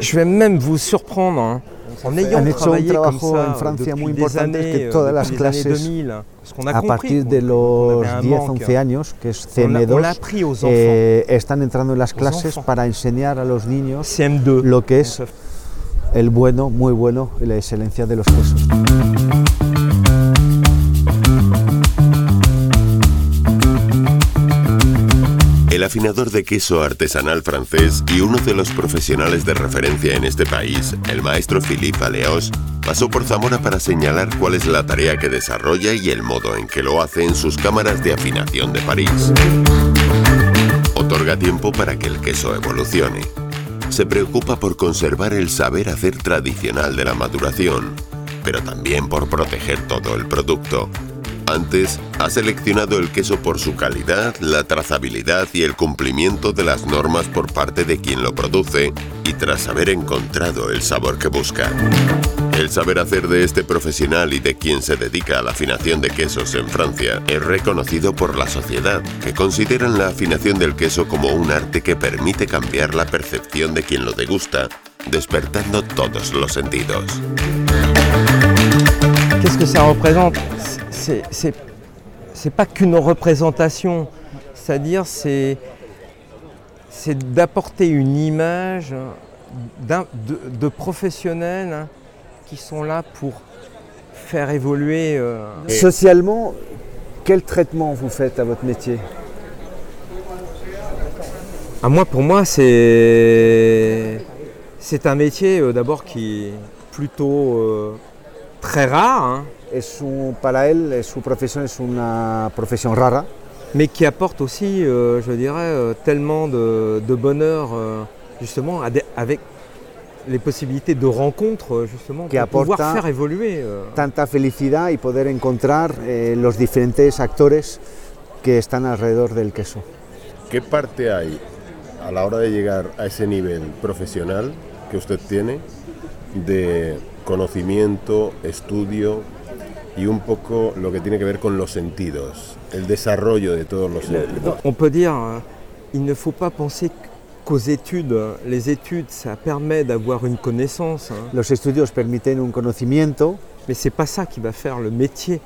Je vais même vous surprendre hein, en ayant hecho un travaillé comme ça en Francia muy importante, années, que todas las clases, 2000, parce qu'on a partir de los avait un 10, manque. 11 años, que es On l'a- on CM2, l'a appris aux enfants. eh, están entrando en las clases para enseñar a los niños CM2. lo que es el bueno, muy bueno y la excelencia de los quesos. Afinador de queso artesanal francés y uno de los profesionales de referencia en este país, el maestro Philippe Aleos, pasó por Zamora para señalar cuál es la tarea que desarrolla y el modo en que lo hace en sus cámaras de afinación de París. Otorga tiempo para que el queso evolucione. Se preocupa por conservar el saber hacer tradicional de la maduración, pero también por proteger todo el producto. Antes, ha seleccionado el queso por su calidad, la trazabilidad y el cumplimiento de las normas por parte de quien lo produce y tras haber encontrado el sabor que busca. El saber hacer de este profesional y de quien se dedica a la afinación de quesos en Francia es reconocido por la sociedad, que consideran la afinación del queso como un arte que permite cambiar la percepción de quien lo degusta, despertando todos los sentidos. Qu'est-ce que ça C'est- pas qu'une représentation, c'est-à-dire c'est c'est d'apporter une image de professionnels hein, qui sont là pour faire évoluer. euh, Socialement, quel traitement vous faites à votre métier? Ah, moi, pour moi, c'est c'est un métier euh, d'abord qui est plutôt euh, très rare. hein, Es un, para él, es- su profesión es una profesión rara, mais qui apporte aussi, euh, je dirais, euh, tellement de, de bonheur, euh, justement, avec les possibilités de rencontres, euh, justement, Qui pour pouvoir faire évoluer. euh. tanta felicidad y poder encontrar eh, los diferentes actores que están alrededor del queso. ¿Qué parte hay a la hora de llegar a ese nivel profesional que usted tiene de conocimiento, estudio y un poco lo que tiene que ver con los sentidos, el desarrollo de todos los sentidos? On peut dire, euh, il ne faut pas penser qu'aux études. Les études, ça permet d'avoir une connaissance, hein, Los estudios permiten un conocimiento, mais c'est pas ça qui va faire le métier.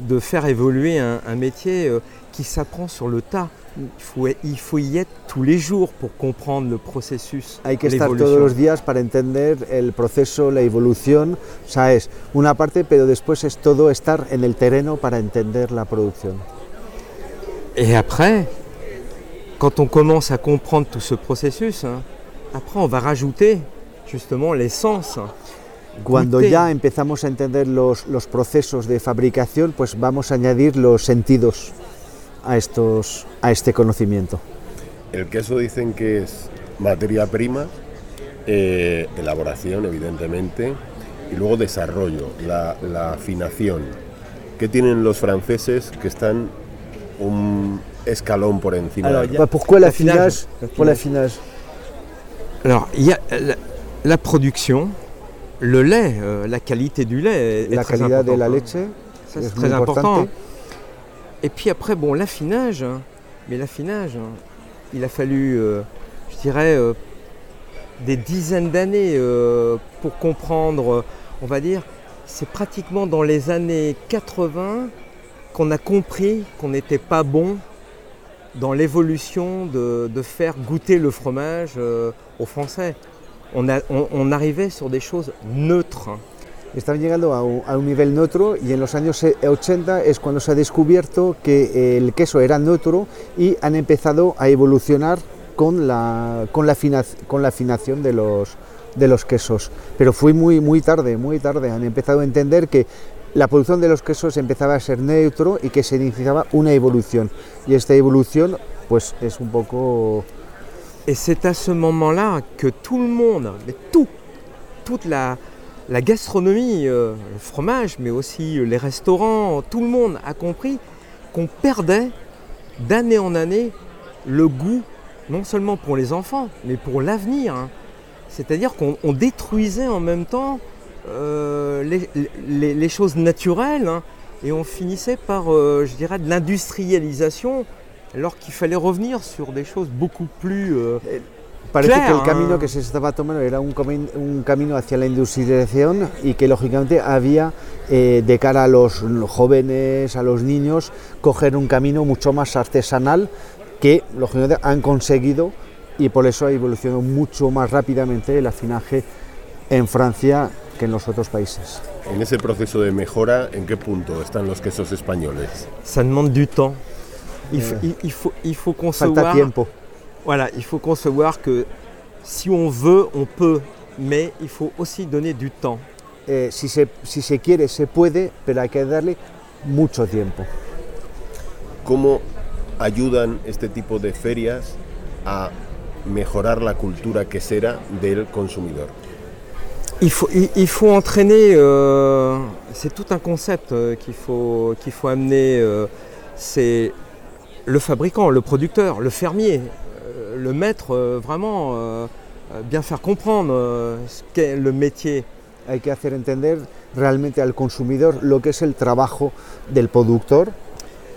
De faire évoluer un, un métier euh, qui s'apprend sur le tas. Il faut, il faut y être tous les jours pour comprendre le processus. hay que estar todos los días para entender el proceso, la evolución. O sea, es una parte, pero después es todo estar en el terreno para entender la producción. Et après, quand on commence à comprendre tout ce processus, hein, après on va rajouter justement l'essence. Cuando ya empezamos a entender los, los procesos de fabricación, pues vamos a añadir los sentidos a, estos, a este conocimiento. El queso dicen que es materia prima, eh, elaboración evidentemente, y luego desarrollo, la, la afinación. ¿Qué tienen los franceses que están un escalón por encima? Alors, de il y a- Bah, pourquoi l'affinage. l'affinage Pour l'affinage. Alors il y a la, la production, le lait, euh, la qualité du lait est, La calidad de la leche c'est très important. importante. Et puis après, bon, l'affinage, hein, mais l'affinage, hein, il a fallu, euh, je dirais, euh, des dizaines d'années pour comprendre, on va dire, c'est pratiquement dans les années 80 qu'on a compris qu'on n'était pas bon dans l'évolution de, de faire goûter le fromage aux Français. On, arrivait sur des choses neutres. Están llegando a un, nivel neutro y en los años eh, 80 es cuando se ha descubierto que el queso era neutro y han empezado a evolucionar con la, con la afinación de los, de los quesos. Pero fue muy, muy tarde, muy tarde. Han empezado a entender que la producción de los quesos empezaba a ser neutro y que se iniciaba una evolución. Y esta evolución pues es un poco... Et c'est à ce moment-là que tout le monde, mais tout, toute la, gastronomie, euh, le fromage, mais aussi euh, les restaurants, tout le monde a compris qu'on perdait d'année en année le goût, non seulement pour les enfants, mais pour l'avenir. hein. C'est-à-dire qu'on on détruisait en même temps euh, les, choses naturelles hein, et on finissait par, je dirais, de l'industrialisation alors qu'il fallait revenir sur des choses beaucoup plus euh, Parece clair, que el camino que se estaba tomando era un, un camino hacia la industrialización y que lógicamente había eh, de cara a los jóvenes, a los niños, coger un camino mucho más artesanal que lógicamente han conseguido y por eso ha evolucionado mucho más rápidamente el afinaje en Francia que en los otros países. En ese proceso de mejora, ¿en qué punto están los quesos españoles? Ça demande du temps. Il, faut- il- il faut, il faut Falta concevoir. tiempo. Voilà, il faut concevoir que si on veut, on peut, mais il faut aussi donner du temps. Eh, si, se, si se quiere, se puede, pero hay que darle mucho tiempo. ¿Cómo ayudan este tipo de ferias a mejorar la cultura quesera del consumidor? Il faut, il, il faut entraîner, euh, c'est tout un concept euh, qu'il faut, qu'il faut amener. euh, c'est le fabricant, le producteur, le fermier, euh, le maître, euh, vraiment euh, bien faire comprendre ce qu'est le métier. Hay que hacer entender realmente al consumidor lo que es el trabajo del productor,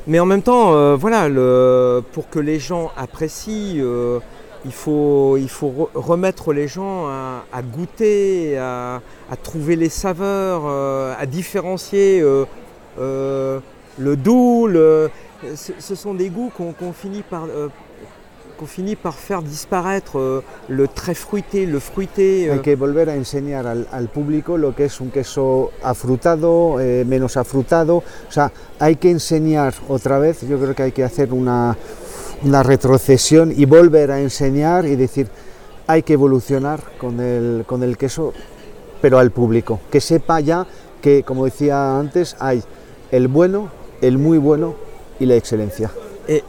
Mais en même temps, euh, voilà, le- pour que les gens apprécient, euh, il faut, il faut re- remettre les gens à, à goûter, à, à trouver les saveurs, euh, à différencier le doux. le- ce, ce sont des goûts qu'on qu'on finit par euh, qu'on finit par faire disparaître euh, le très fruité, le fruité. euh, hay que volver a enseñar al, al público lo que es un queso afrutado, eh, menos afrutado, o sea, hay que enseñar otra vez, yo creo que hay que hacer una, una retrocesión y volver a enseñar y decir, hay que evolucionar con el, con el queso, pero al público, que sepa ya que, como decía antes, hay el bueno, el muy bueno y la excelencia. Et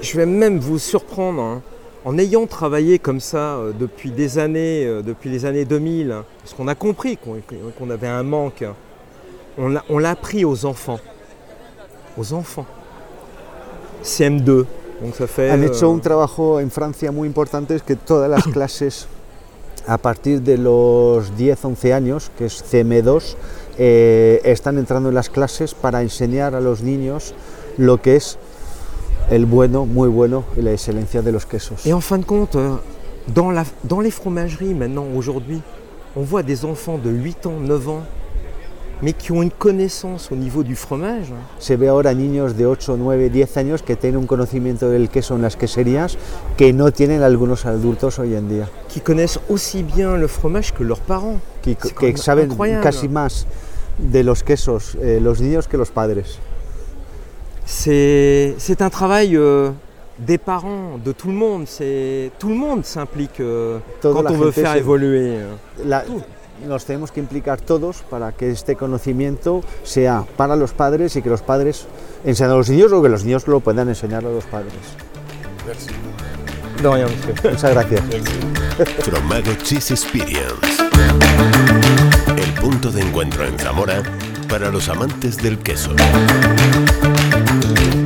je vais même vous surprendre, hein, en ayant travaillé comme ça euh, depuis des années, euh, depuis les années 2000, hein, parce qu'on a compris qu'on avait un manque, hein, on l'a appris aux enfants. Aux enfants. CM2. Donc ça fait. Han euh, hecho un trabajo en Francia muy importante, es que todas las clases a partir de los 10, 11 años, que es CM2, eh, están entrando en las clases para enseñar a los niños lo que es el bueno, muy bueno y la excelencia de los quesos. Et en fin de compte, dans, la, dans les fromageries maintenant, aujourd'hui, on voit des enfants de 8 ans, 9 ans, mais qui ont une connaissance au niveau du fromage. Se ve ahora niños de 8, 9, 10 años que tienen un conocimiento del queso en las queserías que no tienen algunos adultos hoy en día, qui connaissent aussi bien le fromage que leurs parents. quand que saben incroyable. casi más de los quesos eh, los niños que los padres. C'est un travail euh, des parents, de tout le monde. Tout le monde s'implique euh, quand on veut faire se- évoluer. euh. La- nos tenemos que implicar todos para que este conocimiento sea para los padres y que los padres enseñen a los niños o que los niños lo puedan enseñar a los padres. Rien, monsieur. Muchas gracias. Fromago Cheese Experience. El punto de encuentro en Zamora para los amantes del queso. Thank you.